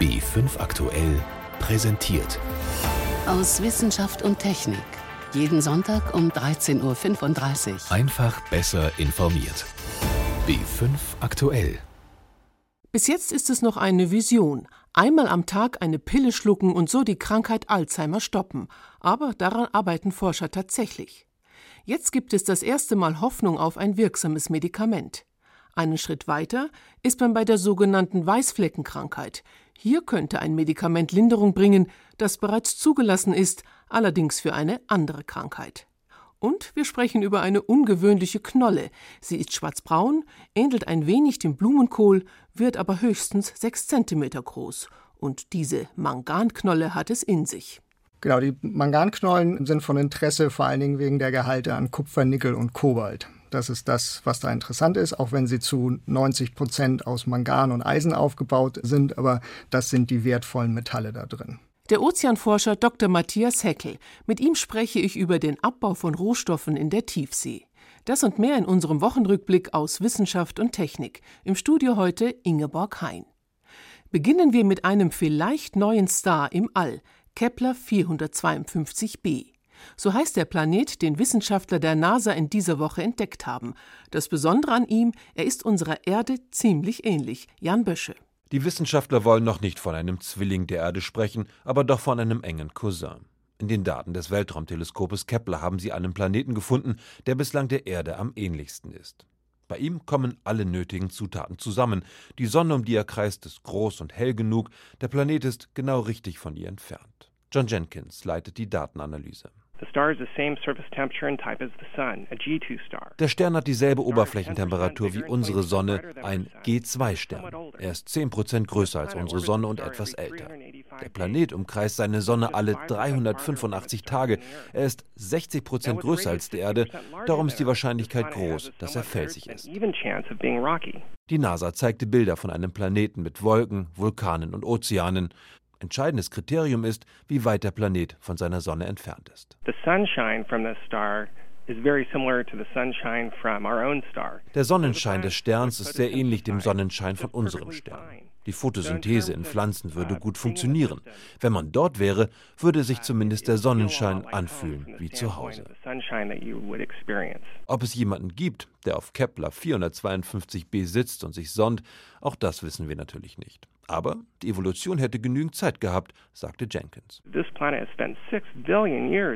B5 aktuell präsentiert. Aus Wissenschaft und Technik. Jeden Sonntag um 13.35 Uhr. Einfach besser informiert. B5 aktuell. Bis jetzt ist es noch eine Vision. Einmal am Tag eine Pille schlucken und so die Krankheit Alzheimer stoppen. Aber daran arbeiten Forscher tatsächlich. Jetzt gibt es das erste Mal Hoffnung auf ein wirksames Medikament. Einen Schritt weiter ist man bei der sogenannten Weißfleckenkrankheit. Hier könnte ein Medikament Linderung bringen, das bereits zugelassen ist, allerdings für eine andere Krankheit. Und wir sprechen über eine ungewöhnliche Knolle. Sie ist schwarzbraun, ähnelt ein wenig dem Blumenkohl, wird aber höchstens sechs Zentimeter groß. Und diese Manganknolle hat es in sich. Genau, die Manganknollen sind von Interesse vor allen Dingen wegen der Gehalte an Kupfer, Nickel und Kobalt. Das ist das, was da interessant ist, auch wenn sie zu 90 Prozent aus Mangan und Eisen aufgebaut sind, aber das sind die wertvollen Metalle da drin. Der Ozeanforscher Dr. Matthias Heckel. Mit ihm spreche ich über den Abbau von Rohstoffen in der Tiefsee. Das und mehr in unserem Wochenrückblick aus Wissenschaft und Technik. Im Studio heute Ingeborg Hein. Beginnen wir mit einem vielleicht neuen Star im All, Kepler 452b. So heißt der Planet, den Wissenschaftler der NASA in dieser Woche entdeckt haben. Das Besondere an ihm, er ist unserer Erde ziemlich ähnlich. Jan Bösche. Die Wissenschaftler wollen noch nicht von einem Zwilling der Erde sprechen, aber doch von einem engen Cousin. In den Daten des Weltraumteleskopes Kepler haben sie einen Planeten gefunden, der bislang der Erde am ähnlichsten ist. Bei ihm kommen alle nötigen Zutaten zusammen. Die Sonne, um die er kreist, ist groß und hell genug, der Planet ist genau richtig von ihr entfernt. John Jenkins leitet die Datenanalyse. Der Stern hat dieselbe Oberflächentemperatur wie unsere Sonne, ein G2-Stern. Er ist 10% größer als unsere Sonne und etwas älter. Der Planet umkreist seine Sonne alle 385 Tage. Er ist 60% größer als die Erde, darum ist die Wahrscheinlichkeit groß, dass er felsig ist. Die NASA zeigte Bilder von einem Planeten mit Wolken, Vulkanen und Ozeanen. Entscheidendes Kriterium ist, wie weit der Planet von seiner Sonne entfernt ist. Der Sonnenschein des Sterns ist sehr ähnlich dem Sonnenschein von unserem Stern. Die Photosynthese in Pflanzen würde gut funktionieren. Wenn man dort wäre, würde sich zumindest der Sonnenschein anfühlen wie zu Hause. Ob es jemanden gibt, der auf Kepler 452b sitzt und sich sonnt, auch das wissen wir natürlich nicht. Aber die Evolution hätte genügend Zeit gehabt, sagte Jenkins.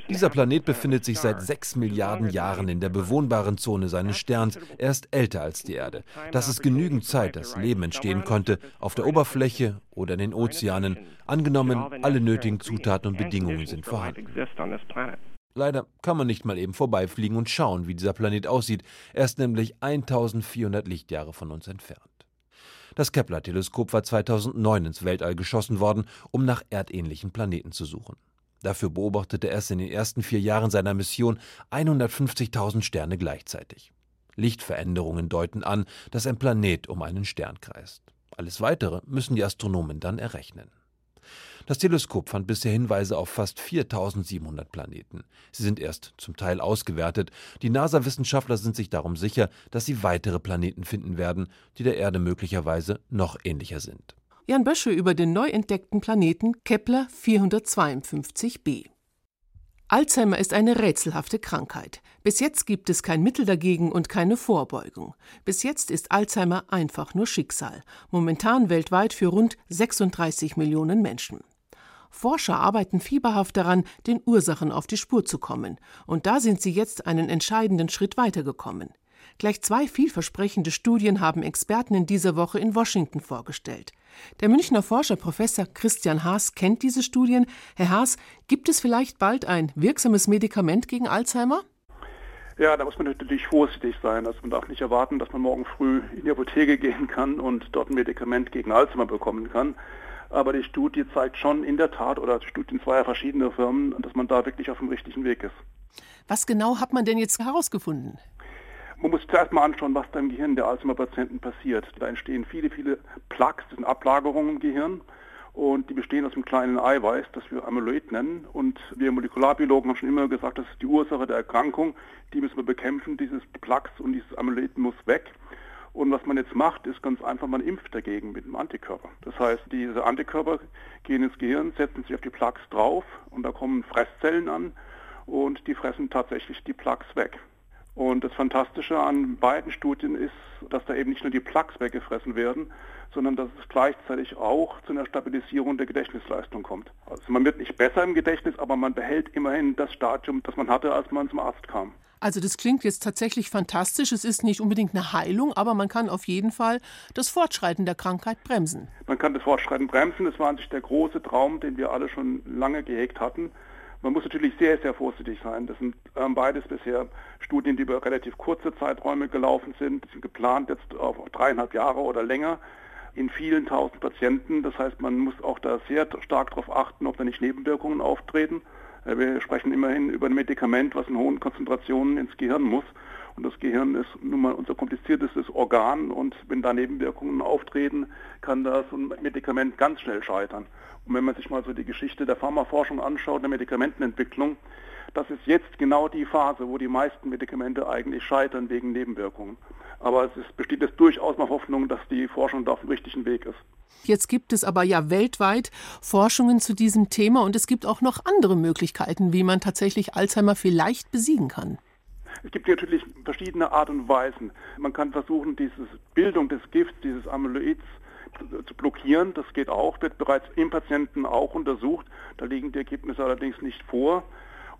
Dieser Planet befindet sich seit sechs Milliarden Jahren in der bewohnbaren Zone seines Sterns. Er ist älter als die Erde. Das ist genügend Zeit, dass Leben entstehen konnte, auf der Oberfläche oder in den Ozeanen, angenommen, alle nötigen Zutaten und Bedingungen sind vorhanden. Leider kann man nicht mal eben vorbeifliegen und schauen, wie dieser Planet aussieht. Er ist nämlich 1400 Lichtjahre von uns entfernt. Das Kepler-Teleskop war 2009 ins Weltall geschossen worden, um nach erdähnlichen Planeten zu suchen. Dafür beobachtete es in den ersten vier Jahren seiner Mission 150.000 Sterne gleichzeitig. Lichtveränderungen deuten an, dass ein Planet um einen Stern kreist. Alles Weitere müssen die Astronomen dann errechnen. Das Teleskop fand bisher Hinweise auf fast 4700 Planeten. Sie sind erst zum Teil ausgewertet. Die NASA-Wissenschaftler sind sich darum sicher, dass sie weitere Planeten finden werden, die der Erde möglicherweise noch ähnlicher sind. Jan Bösche über den neu entdeckten Planeten Kepler 452b. Alzheimer ist eine rätselhafte Krankheit. Bis jetzt gibt es kein Mittel dagegen und keine Vorbeugung. Bis jetzt ist Alzheimer einfach nur Schicksal. Momentan weltweit für rund 36 Millionen Menschen. Forscher arbeiten fieberhaft daran, den Ursachen auf die Spur zu kommen. Und da sind sie jetzt einen entscheidenden Schritt weitergekommen. Gleich zwei vielversprechende Studien haben Experten in dieser Woche in Washington vorgestellt. Der Münchner Forscher Professor Christian Haas kennt diese Studien. Herr Haas, gibt es vielleicht bald ein wirksames Medikament gegen Alzheimer? Ja, da muss man natürlich vorsichtig sein. Also man darf nicht erwarten, dass man morgen früh in die Apotheke gehen kann und dort ein Medikament gegen Alzheimer bekommen kann. Aber die Studie zeigt schon in der Tat, oder Studien zweier verschiedener Firmen, dass man da wirklich auf dem richtigen Weg ist. Was genau hat man denn jetzt herausgefunden? Man muss zuerst mal anschauen, was da im Gehirn der Alzheimer-Patienten passiert. Da entstehen viele, viele Plaques, das sind Ablagerungen im Gehirn. Und die bestehen aus einem kleinen Eiweiß, das wir Amyloid nennen. Und wir Molekularbiologen haben schon immer gesagt, das ist die Ursache der Erkrankung. Die müssen wir bekämpfen. Dieses Plaques und dieses Amyloid muss weg. Und was man jetzt macht, ist ganz einfach, man impft dagegen mit einem Antikörper. Das heißt, diese Antikörper gehen ins Gehirn, setzen sich auf die Plaques drauf und da kommen Fresszellen an und die fressen tatsächlich die Plaques weg. Und das Fantastische an beiden Studien ist, dass da eben nicht nur die Plaques weggefressen werden, sondern dass es gleichzeitig auch zu einer Stabilisierung der Gedächtnisleistung kommt. Also man wird nicht besser im Gedächtnis, aber man behält immerhin das Stadium, das man hatte, als man zum Arzt kam. Also das klingt jetzt tatsächlich fantastisch. Es ist nicht unbedingt eine Heilung, aber man kann auf jeden Fall das Fortschreiten der Krankheit bremsen. Man kann das Fortschreiten bremsen. Das war an sich der große Traum, den wir alle schon lange gehegt hatten. Man muss natürlich sehr, sehr vorsichtig sein. Das sind ähm, beides bisher Studien, die über relativ kurze Zeiträume gelaufen sind. Die sind geplant jetzt auf dreieinhalb Jahre oder länger in vielen tausend Patienten. Das heißt, man muss auch da sehr stark darauf achten, ob da nicht Nebenwirkungen auftreten. Äh, wir sprechen immerhin über ein Medikament, was in hohen Konzentrationen ins Gehirn muss. Und das Gehirn ist nun mal unser kompliziertestes Organ und wenn da Nebenwirkungen auftreten, kann das ein Medikament ganz schnell scheitern. Und wenn man sich mal so die Geschichte der Pharmaforschung anschaut, der Medikamentenentwicklung, das ist jetzt genau die Phase, wo die meisten Medikamente eigentlich scheitern wegen Nebenwirkungen. Aber es ist, besteht jetzt durchaus noch Hoffnung, dass die Forschung da auf dem richtigen Weg ist. Jetzt gibt es aber ja weltweit Forschungen zu diesem Thema und es gibt auch noch andere Möglichkeiten, wie man tatsächlich Alzheimer vielleicht besiegen kann. Es gibt natürlich verschiedene Art und Weisen. Man kann versuchen, diese Bildung des Gifts, dieses Amyloids zu blockieren. Das geht auch, wird bereits im Patienten auch untersucht. Da liegen die Ergebnisse allerdings nicht vor.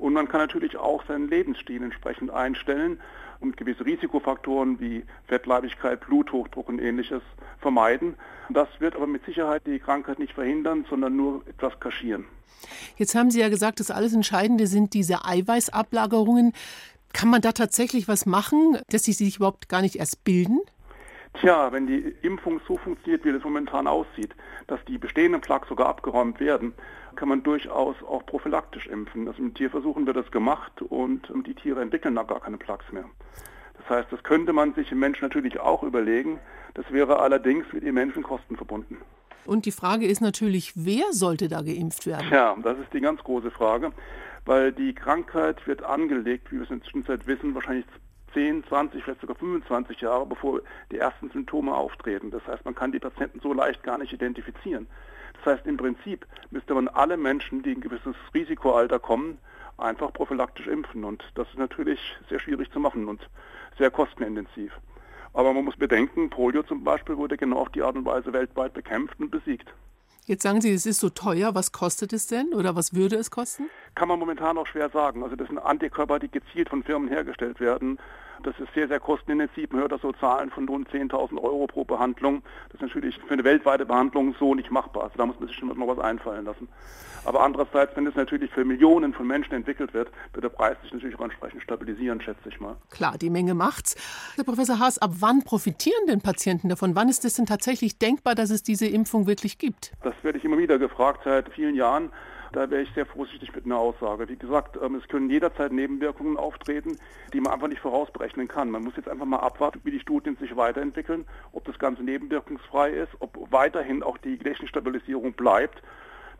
Und man kann natürlich auch seinen Lebensstil entsprechend einstellen und gewisse Risikofaktoren wie Fettleibigkeit, Bluthochdruck und ähnliches vermeiden. Das wird aber mit Sicherheit die Krankheit nicht verhindern, sondern nur etwas kaschieren. Jetzt haben Sie ja gesagt, das alles Entscheidende sind diese Eiweißablagerungen. Kann man da tatsächlich was machen, dass sie sich überhaupt gar nicht erst bilden? Tja, wenn die Impfung so funktioniert, wie das momentan aussieht, dass die bestehenden Plaques sogar abgeräumt werden, kann man durchaus auch prophylaktisch impfen. Also mit Tierversuchen wird das gemacht und die Tiere entwickeln da gar keine Plaques mehr. Das heißt, das könnte man sich im Menschen natürlich auch überlegen. Das wäre allerdings mit immensen Kosten verbunden. Und die Frage ist natürlich, wer sollte da geimpft werden? Ja, das ist die ganz große Frage, weil die Krankheit wird angelegt, wie wir es in der Zwischenzeit wissen, wahrscheinlich 10, 20, vielleicht sogar 25 Jahre, bevor die ersten Symptome auftreten. Das heißt, man kann die Patienten so leicht gar nicht identifizieren. Das heißt, im Prinzip müsste man alle Menschen, die ein gewisses Risikoalter kommen, einfach prophylaktisch impfen. Und das ist natürlich sehr schwierig zu machen und sehr kostenintensiv. Aber man muss bedenken, Polio zum Beispiel wurde genau auf die Art und Weise weltweit bekämpft und besiegt. Jetzt sagen Sie, es ist so teuer. Was kostet es denn oder was würde es kosten? Kann man momentan auch schwer sagen. Also das sind Antikörper, die gezielt von Firmen hergestellt werden. Das ist sehr, sehr kostenintensiv. Man hört da so Zahlen von rund 10.000 Euro pro Behandlung. Das ist natürlich für eine weltweite Behandlung so nicht machbar. Also da muss man sich schon noch was einfallen lassen. Aber andererseits, wenn es natürlich für Millionen von Menschen entwickelt wird, wird der Preis sich natürlich auch entsprechend stabilisieren, schätze ich mal. Klar, die Menge macht's. Herr Professor Haas, ab wann profitieren denn Patienten davon? Wann ist es denn tatsächlich denkbar, dass es diese Impfung wirklich gibt? Das werde ich immer wieder gefragt seit vielen Jahren. Da wäre ich sehr vorsichtig mit einer Aussage. Wie gesagt, ähm, es können jederzeit Nebenwirkungen auftreten, die man einfach nicht vorausberechnen kann. Man muss jetzt einfach mal abwarten, wie die Studien sich weiterentwickeln, ob das Ganze nebenwirkungsfrei ist, ob weiterhin auch die Gedächtnisstabilisierung bleibt.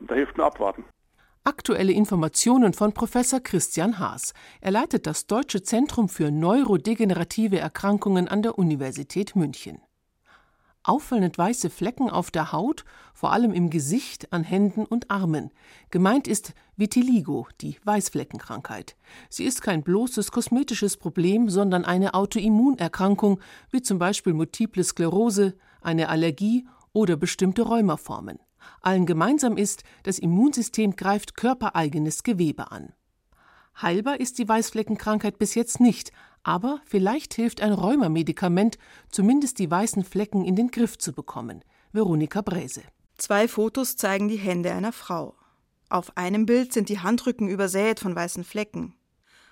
Da hilft nur abwarten. Aktuelle Informationen von Professor Christian Haas. Er leitet das Deutsche Zentrum für neurodegenerative Erkrankungen an der Universität München auffallend weiße Flecken auf der Haut, vor allem im Gesicht, an Händen und Armen. Gemeint ist Vitiligo, die Weißfleckenkrankheit. Sie ist kein bloßes kosmetisches Problem, sondern eine Autoimmunerkrankung, wie zum Beispiel Multiple Sklerose, eine Allergie oder bestimmte Rheumaformen. Allen gemeinsam ist, das Immunsystem greift körpereigenes Gewebe an. Heilbar ist die Weißfleckenkrankheit bis jetzt nicht, aber vielleicht hilft ein Rheumamedikament, zumindest die weißen Flecken in den Griff zu bekommen. Veronika Bräse. Zwei Fotos zeigen die Hände einer Frau. Auf einem Bild sind die Handrücken übersät von weißen Flecken.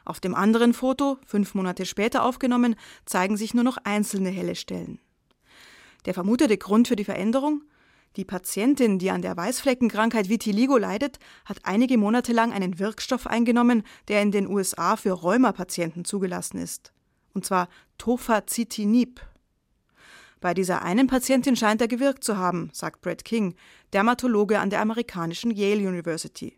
Auf dem anderen Foto, fünf Monate später aufgenommen, zeigen sich nur noch einzelne helle Stellen. Der vermutete Grund für die Veränderung? Die Patientin, die an der Weißfleckenkrankheit Vitiligo leidet, hat einige Monate lang einen Wirkstoff eingenommen, der in den USA für Rheumapatienten zugelassen ist. Und zwar Tofacitinib. Bei dieser einen Patientin scheint er gewirkt zu haben, sagt Brett King, Dermatologe an der amerikanischen Yale University.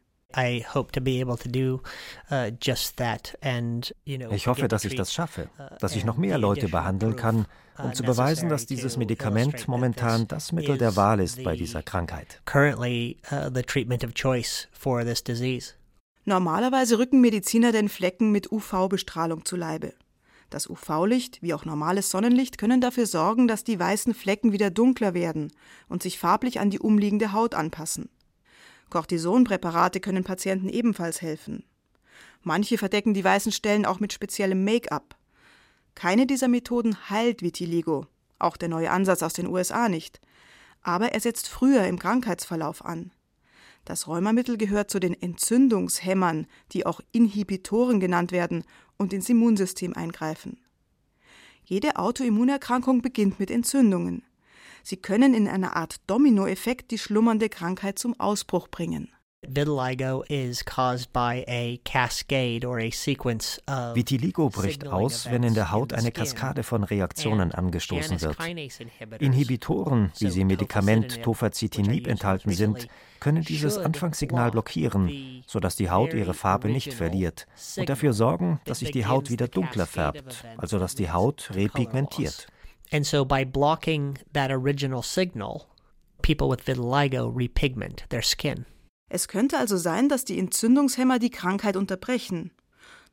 Ich hoffe, dass ich das schaffe, uh, dass ich noch mehr Leute behandeln kann, um zu beweisen, dass dieses Medikament momentan das Mittel der Wahl ist bei dieser Krankheit. Normalerweise rücken Mediziner den Flecken mit UV-Bestrahlung zu Leibe. Das UV-Licht wie auch normales Sonnenlicht können dafür sorgen, dass die weißen Flecken wieder dunkler werden und sich farblich an die umliegende Haut anpassen. Cortisonpräparate können Patienten ebenfalls helfen. Manche verdecken die weißen Stellen auch mit speziellem Make-up. Keine dieser Methoden heilt Vitiligo, auch der neue Ansatz aus den USA nicht, aber er setzt früher im Krankheitsverlauf an. Das Rheumamittel gehört zu den Entzündungshämmern, die auch Inhibitoren genannt werden und ins Immunsystem eingreifen. Jede Autoimmunerkrankung beginnt mit Entzündungen. Sie können in einer Art Dominoeffekt die schlummernde Krankheit zum Ausbruch bringen. Vitiligo bricht aus, wenn in der Haut eine Kaskade von Reaktionen angestoßen wird. Inhibitoren, wie sie im Medikament Tofacitinib enthalten sind, können dieses Anfangssignal blockieren, sodass die Haut ihre Farbe nicht verliert und dafür sorgen, dass sich die Haut wieder dunkler färbt, also dass die Haut repigmentiert. And so by blocking that original signal, people with vitiligo repigment their skin. Es könnte also sein, dass die Entzündungshemmer die Krankheit unterbrechen.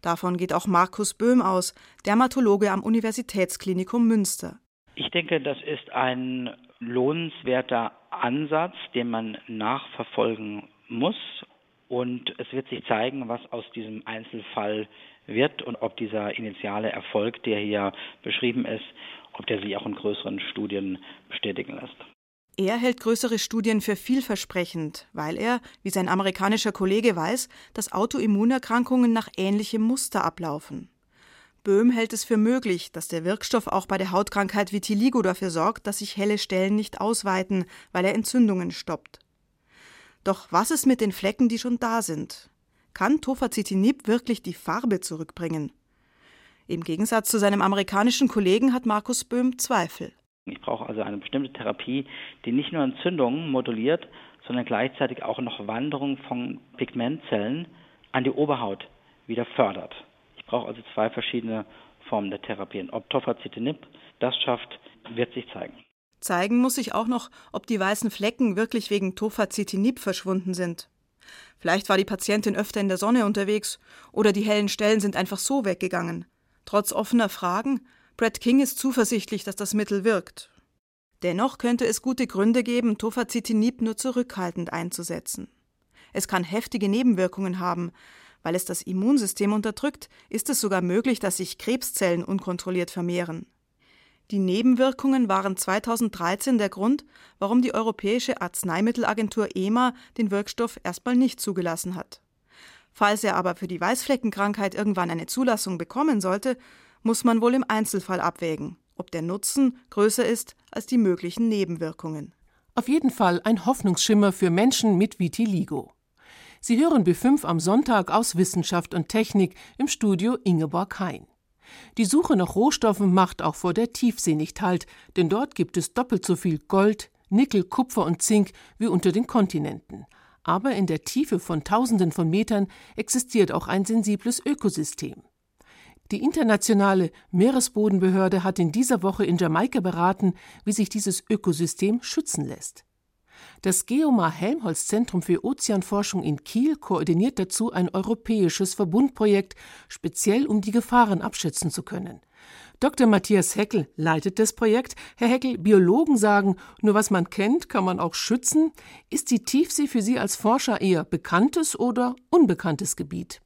Davon geht auch Markus Böhm aus, Dermatologe am Universitätsklinikum Münster. Ich denke, das ist ein lohnenswerter Ansatz, den man nachverfolgen muss. Und es wird sich zeigen, was aus diesem Einzelfall wird und ob dieser initiale Erfolg, der hier beschrieben ist, ob der sich auch in größeren Studien bestätigen lässt. Er hält größere Studien für vielversprechend, weil er, wie sein amerikanischer Kollege weiß, dass Autoimmunerkrankungen nach ähnlichem Muster ablaufen. Böhm hält es für möglich, dass der Wirkstoff auch bei der Hautkrankheit Vitiligo dafür sorgt, dass sich helle Stellen nicht ausweiten, weil er Entzündungen stoppt. Doch was ist mit den Flecken, die schon da sind? Kann Tofacitinib wirklich die Farbe zurückbringen? Im Gegensatz zu seinem amerikanischen Kollegen hat Markus Böhm Zweifel. Ich brauche also eine bestimmte Therapie, die nicht nur Entzündungen moduliert, sondern gleichzeitig auch noch Wanderung von Pigmentzellen an die Oberhaut wieder fördert. Ich brauche also zwei verschiedene Formen der Therapien. Ob Tofacitinib das schafft, wird sich zeigen. Zeigen muss sich auch noch, ob die weißen Flecken wirklich wegen Tofacitinib verschwunden sind. Vielleicht war die Patientin öfter in der Sonne unterwegs oder die hellen Stellen sind einfach so weggegangen. Trotz offener Fragen Brad King ist zuversichtlich, dass das Mittel wirkt. Dennoch könnte es gute Gründe geben, Tofacitinib nur zurückhaltend einzusetzen. Es kann heftige Nebenwirkungen haben. Weil es das Immunsystem unterdrückt, ist es sogar möglich, dass sich Krebszellen unkontrolliert vermehren. Die Nebenwirkungen waren 2013 der Grund, warum die Europäische Arzneimittelagentur EMA den Wirkstoff erstmal nicht zugelassen hat. Falls er aber für die Weißfleckenkrankheit irgendwann eine Zulassung bekommen sollte, muss man wohl im Einzelfall abwägen, ob der Nutzen größer ist als die möglichen Nebenwirkungen. Auf jeden Fall ein Hoffnungsschimmer für Menschen mit Vitiligo. Sie hören B5 am Sonntag aus Wissenschaft und Technik im Studio Ingeborg Hein. Die Suche nach Rohstoffen macht auch vor der Tiefsee nicht Halt, denn dort gibt es doppelt so viel Gold, Nickel, Kupfer und Zink wie unter den Kontinenten. Aber in der Tiefe von Tausenden von Metern existiert auch ein sensibles Ökosystem. Die internationale Meeresbodenbehörde hat in dieser Woche in Jamaika beraten, wie sich dieses Ökosystem schützen lässt. Das Geomar Helmholtz Zentrum für Ozeanforschung in Kiel koordiniert dazu ein europäisches Verbundprojekt, speziell um die Gefahren abschätzen zu können. Dr. Matthias Heckel leitet das Projekt. Herr Heckel, Biologen sagen, nur was man kennt, kann man auch schützen. Ist die Tiefsee für Sie als Forscher eher bekanntes oder unbekanntes Gebiet?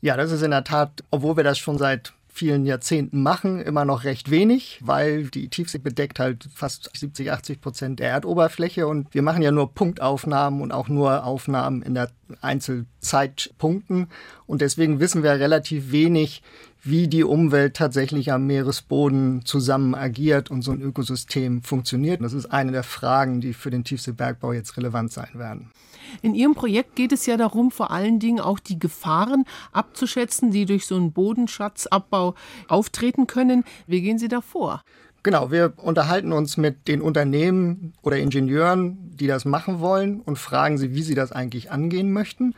Ja, das ist in der Tat, obwohl wir das schon seit vielen Jahrzehnten machen, immer noch recht wenig, weil die Tiefsee bedeckt halt fast 70, 80 Prozent der Erdoberfläche und wir machen ja nur Punktaufnahmen und auch nur Aufnahmen in der Einzelzeitpunkten. Und deswegen wissen wir relativ wenig, wie die Umwelt tatsächlich am Meeresboden zusammen agiert und so ein Ökosystem funktioniert. Das ist eine der Fragen, die für den Tiefseebergbau jetzt relevant sein werden. In Ihrem Projekt geht es ja darum, vor allen Dingen auch die Gefahren abzuschätzen, die durch so einen Bodenschatzabbau auftreten können. Wie gehen Sie da vor? Genau, wir unterhalten uns mit den Unternehmen oder Ingenieuren, die das machen wollen und fragen sie, wie sie das eigentlich angehen möchten.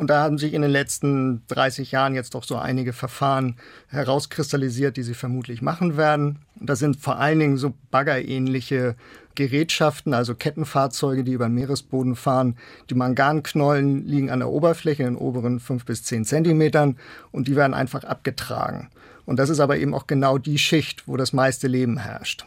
Und da haben sich in den letzten 30 Jahren jetzt doch so einige Verfahren herauskristallisiert, die sie vermutlich machen werden. Das sind vor allen Dingen so baggerähnliche Gerätschaften, also Kettenfahrzeuge, die über den Meeresboden fahren. Die Manganknollen liegen an der Oberfläche in den oberen fünf bis zehn Zentimetern und die werden einfach abgetragen. Und das ist aber eben auch genau die Schicht, wo das meiste Leben herrscht.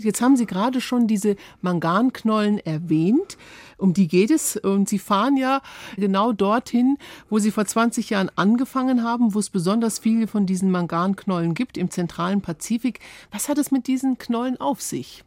Jetzt haben Sie gerade schon diese Manganknollen erwähnt. Um die geht es. Und Sie fahren ja genau dorthin, wo Sie vor 20 Jahren angefangen haben, wo es besonders viele von diesen Manganknollen gibt, im zentralen Pazifik. Was hat es mit diesen Knollen auf sich?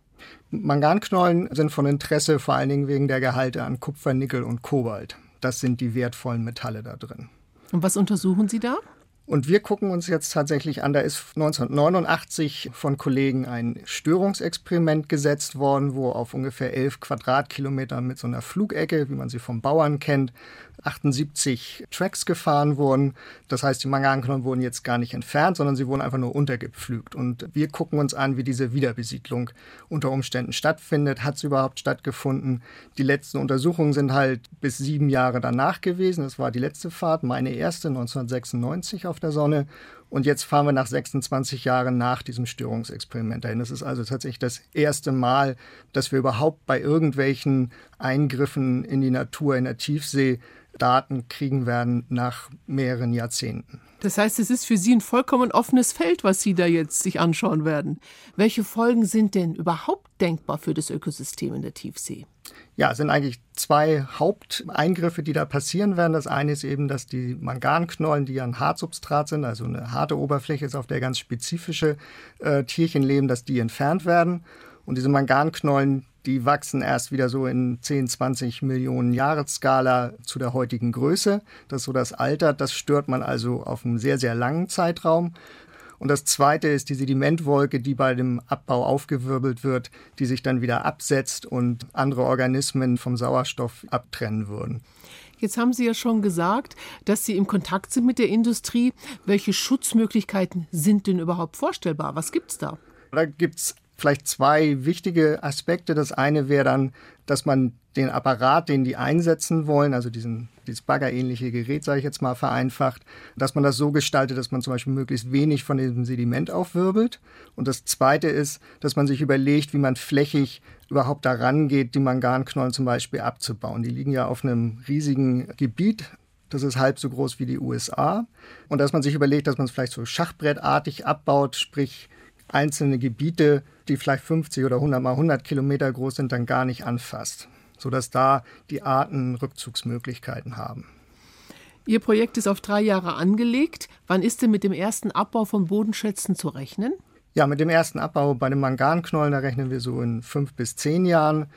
Manganknollen sind von Interesse vor allen Dingen wegen der Gehalte an Kupfer, Nickel und Kobalt. Das sind die wertvollen Metalle da drin. Und was untersuchen Sie da? Und wir gucken uns jetzt tatsächlich an, da ist 1989 von Kollegen ein Störungsexperiment gesetzt worden, wo auf ungefähr 11 Quadratkilometern mit so einer Flugecke, wie man sie vom Bauern kennt, 78 Tracks gefahren wurden. Das heißt, die Manganknochen wurden jetzt gar nicht entfernt, sondern sie wurden einfach nur untergepflügt. Und wir gucken uns an, wie diese Wiederbesiedlung unter Umständen stattfindet. Hat es überhaupt stattgefunden? Die letzten Untersuchungen sind halt bis sieben Jahre danach gewesen. Das war die letzte Fahrt, meine erste 1996 auf der Sonne. Und jetzt fahren wir nach 26 Jahren nach diesem Störungsexperiment dahin. Das ist also tatsächlich das erste Mal, dass wir überhaupt bei irgendwelchen Eingriffen in die Natur in der Tiefsee Daten kriegen werden nach mehreren Jahrzehnten. Das heißt, es ist für Sie ein vollkommen offenes Feld, was Sie da jetzt sich anschauen werden. Welche Folgen sind denn überhaupt denkbar für das Ökosystem in der Tiefsee? Ja, es sind eigentlich zwei Haupteingriffe, die da passieren werden. Das eine ist eben, dass die Manganknollen, die ja ein Hartsubstrat sind, also eine harte Oberfläche ist, auf der ganz spezifische äh, Tierchen leben, dass die entfernt werden. Und diese Manganknollen, die wachsen erst wieder so in 10, 20 Millionen Jahresskala zu der heutigen Größe. Das ist so das Alter. Das stört man also auf einem sehr, sehr langen Zeitraum. Und das zweite ist die Sedimentwolke, die bei dem Abbau aufgewirbelt wird, die sich dann wieder absetzt und andere Organismen vom Sauerstoff abtrennen würden. Jetzt haben Sie ja schon gesagt, dass Sie im Kontakt sind mit der Industrie. Welche Schutzmöglichkeiten sind denn überhaupt vorstellbar? Was gibt es da? Da gibt es vielleicht zwei wichtige Aspekte. Das eine wäre dann, dass man den Apparat, den die einsetzen wollen, also diesen, dieses baggerähnliche Gerät, sage ich jetzt mal vereinfacht, dass man das so gestaltet, dass man zum Beispiel möglichst wenig von diesem Sediment aufwirbelt. Und das Zweite ist, dass man sich überlegt, wie man flächig überhaupt daran geht, die Manganknollen zum Beispiel abzubauen. Die liegen ja auf einem riesigen Gebiet, das ist halb so groß wie die USA. Und dass man sich überlegt, dass man es vielleicht so schachbrettartig abbaut, sprich einzelne Gebiete, die vielleicht 50 oder 100 mal 100 Kilometer groß sind, dann gar nicht anfasst, sodass da die Arten Rückzugsmöglichkeiten haben. Ihr Projekt ist auf drei Jahre angelegt. Wann ist denn mit dem ersten Abbau von Bodenschätzen zu rechnen? Ja, mit dem ersten Abbau bei den Manganknollen, da rechnen wir so in fünf bis zehn Jahren.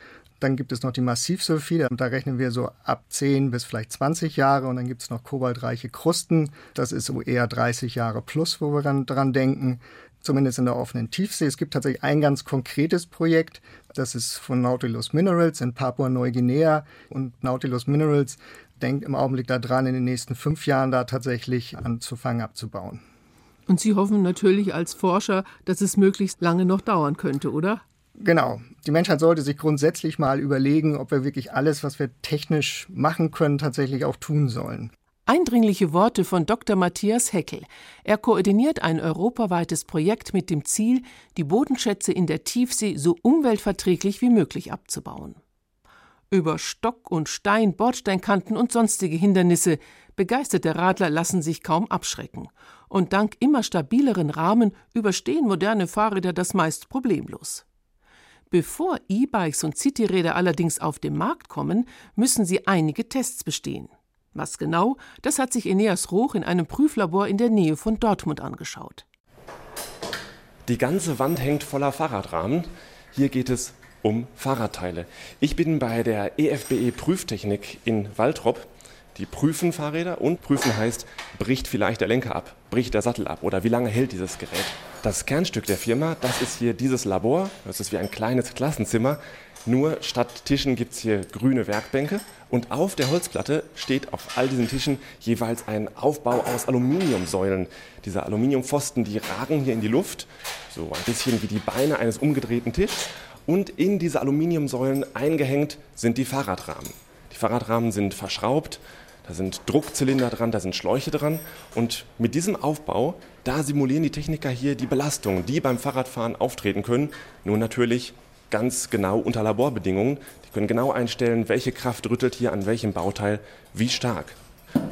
Dann gibt es noch die Massivsulfide, da rechnen wir so ab 10 bis vielleicht 20 Jahre. Und dann gibt es noch kobaltreiche Krusten, das ist so eher 30 Jahre plus, wo wir dann dran denken zumindest in der offenen Tiefsee. Es gibt tatsächlich ein ganz konkretes Projekt, das ist von Nautilus Minerals in Papua-Neuguinea. Und Nautilus Minerals denkt im Augenblick daran, in den nächsten fünf Jahren da tatsächlich anzufangen abzubauen. Und Sie hoffen natürlich als Forscher, dass es möglichst lange noch dauern könnte, oder? Genau. Die Menschheit sollte sich grundsätzlich mal überlegen, ob wir wirklich alles, was wir technisch machen können, tatsächlich auch tun sollen. Eindringliche Worte von Dr. Matthias Heckel. Er koordiniert ein europaweites Projekt mit dem Ziel, die Bodenschätze in der Tiefsee so umweltverträglich wie möglich abzubauen. Über Stock und Stein, Bordsteinkanten und sonstige Hindernisse begeisterte Radler lassen sich kaum abschrecken. Und dank immer stabileren Rahmen überstehen moderne Fahrräder das meist problemlos. Bevor E-Bikes und Cityräder allerdings auf den Markt kommen, müssen sie einige Tests bestehen. Was genau, das hat sich Eneas Roch in einem Prüflabor in der Nähe von Dortmund angeschaut. Die ganze Wand hängt voller Fahrradrahmen. Hier geht es um Fahrradteile. Ich bin bei der EFBE e Prüftechnik in Waltrop. Die prüfen Fahrräder und prüfen heißt, bricht vielleicht der Lenker ab, bricht der Sattel ab oder wie lange hält dieses Gerät. Das Kernstück der Firma, das ist hier dieses Labor. Das ist wie ein kleines Klassenzimmer. Nur statt Tischen gibt es hier grüne Werkbänke und auf der Holzplatte steht auf all diesen Tischen jeweils ein Aufbau aus Aluminiumsäulen. Diese Aluminiumpfosten, die ragen hier in die Luft, so ein bisschen wie die Beine eines umgedrehten Tisches. Und in diese Aluminiumsäulen eingehängt sind die Fahrradrahmen. Die Fahrradrahmen sind verschraubt, da sind Druckzylinder dran, da sind Schläuche dran. Und mit diesem Aufbau, da simulieren die Techniker hier die Belastungen, die beim Fahrradfahren auftreten können. Nur natürlich ganz genau unter Laborbedingungen. Die können genau einstellen, welche Kraft rüttelt hier an welchem Bauteil wie stark.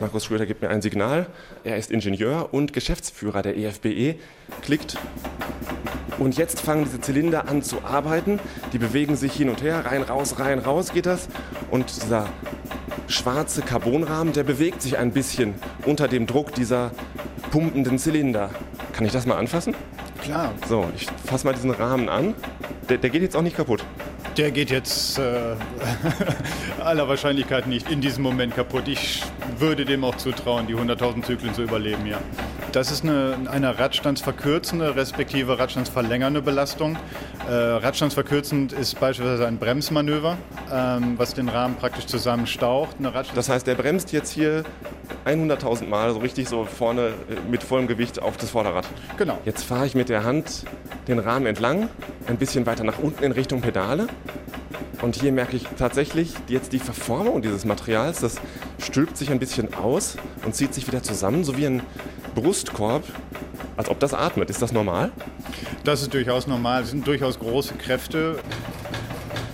Markus Schröder gibt mir ein Signal. Er ist Ingenieur und Geschäftsführer der EFBE. Klickt. Und jetzt fangen diese Zylinder an zu arbeiten. Die bewegen sich hin und her. Rein, raus, rein, raus geht das. Und dieser schwarze Carbonrahmen, der bewegt sich ein bisschen unter dem Druck dieser pumpenden Zylinder. Kann ich das mal anfassen? Klar. So, ich fasse mal diesen Rahmen an. Der, der geht jetzt auch nicht kaputt. Der geht jetzt äh, aller Wahrscheinlichkeit nicht in diesem Moment kaputt. Ich würde dem auch zutrauen, die 100.000 Zyklen zu überleben, ja. Das ist eine, eine radstandsverkürzende respektive radstandsverlängernde Belastung. Äh, radstandsverkürzend ist beispielsweise ein Bremsmanöver, ähm, was den Rahmen praktisch zusammenstaucht. das heißt, der bremst jetzt hier 100.000 Mal so richtig so vorne äh, mit vollem Gewicht auf das Vorderrad. Genau. Jetzt fahre ich mit der Hand den Rahmen entlang, ein bisschen weiter nach unten in Richtung Pedale. Und hier merke ich tatsächlich jetzt die Verformung dieses Materials. Das stülpt sich ein bisschen aus und zieht sich wieder zusammen, so wie ein Brustkorb, als ob das atmet. Ist das normal? Das ist durchaus normal. Es sind durchaus große Kräfte.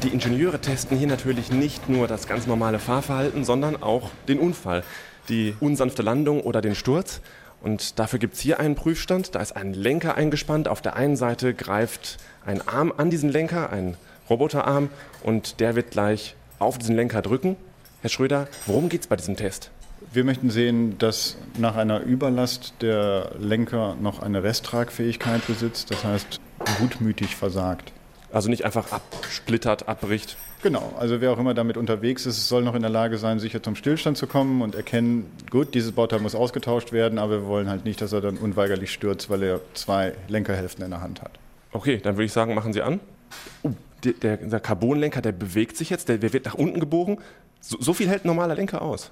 Die Ingenieure testen hier natürlich nicht nur das ganz normale Fahrverhalten, sondern auch den Unfall, die unsanfte Landung oder den Sturz. Und dafür gibt es hier einen Prüfstand. Da ist ein Lenker eingespannt. Auf der einen Seite greift ein Arm an diesen Lenker, ein Roboterarm, und der wird gleich auf diesen Lenker drücken. Herr Schröder, worum geht es bei diesem Test? Wir möchten sehen, dass nach einer Überlast der Lenker noch eine Resttragfähigkeit besitzt, das heißt gutmütig versagt. Also nicht einfach absplittert, abbricht. Genau, also wer auch immer damit unterwegs ist, soll noch in der Lage sein, sicher zum Stillstand zu kommen und erkennen, gut, dieses Bauteil muss ausgetauscht werden, aber wir wollen halt nicht, dass er dann unweigerlich stürzt, weil er zwei Lenkerhälften in der Hand hat. Okay, dann würde ich sagen, machen Sie an. Oh, der, der Carbonlenker, der bewegt sich jetzt, der, der wird nach unten gebogen. So, so viel hält ein normaler Lenker aus.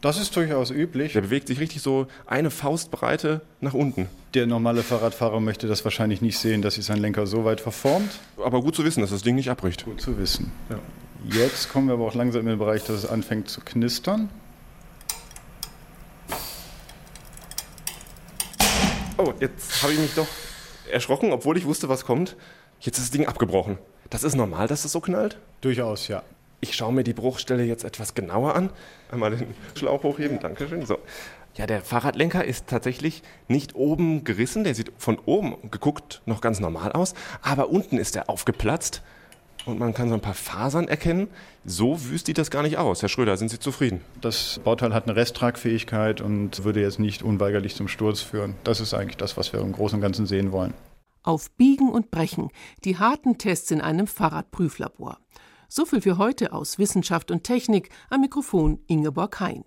Das ist durchaus üblich. Der bewegt sich richtig so eine Faustbreite nach unten. Der normale Fahrradfahrer möchte das wahrscheinlich nicht sehen, dass sich sein Lenker so weit verformt. Aber gut zu wissen, dass das Ding nicht abbricht. Gut zu wissen. Ja. Jetzt kommen wir aber auch langsam in den Bereich, dass es anfängt zu knistern. Oh, jetzt habe ich mich doch erschrocken, obwohl ich wusste, was kommt. Jetzt ist das Ding abgebrochen. Das ist normal, dass es das so knallt? Durchaus, ja. Ich schaue mir die Bruchstelle jetzt etwas genauer an. Einmal den Schlauch hochheben, Dankeschön. So. Ja, der Fahrradlenker ist tatsächlich nicht oben gerissen, der sieht von oben geguckt noch ganz normal aus, aber unten ist er aufgeplatzt und man kann so ein paar Fasern erkennen. So wüst sieht das gar nicht aus. Herr Schröder, sind Sie zufrieden? Das Bauteil hat eine Resttragfähigkeit und würde jetzt nicht unweigerlich zum Sturz führen. Das ist eigentlich das, was wir im Großen und Ganzen sehen wollen. Auf Biegen und Brechen, die harten Tests in einem Fahrradprüflabor. So viel für heute aus Wissenschaft und Technik. Am Mikrofon Ingeborg Hein.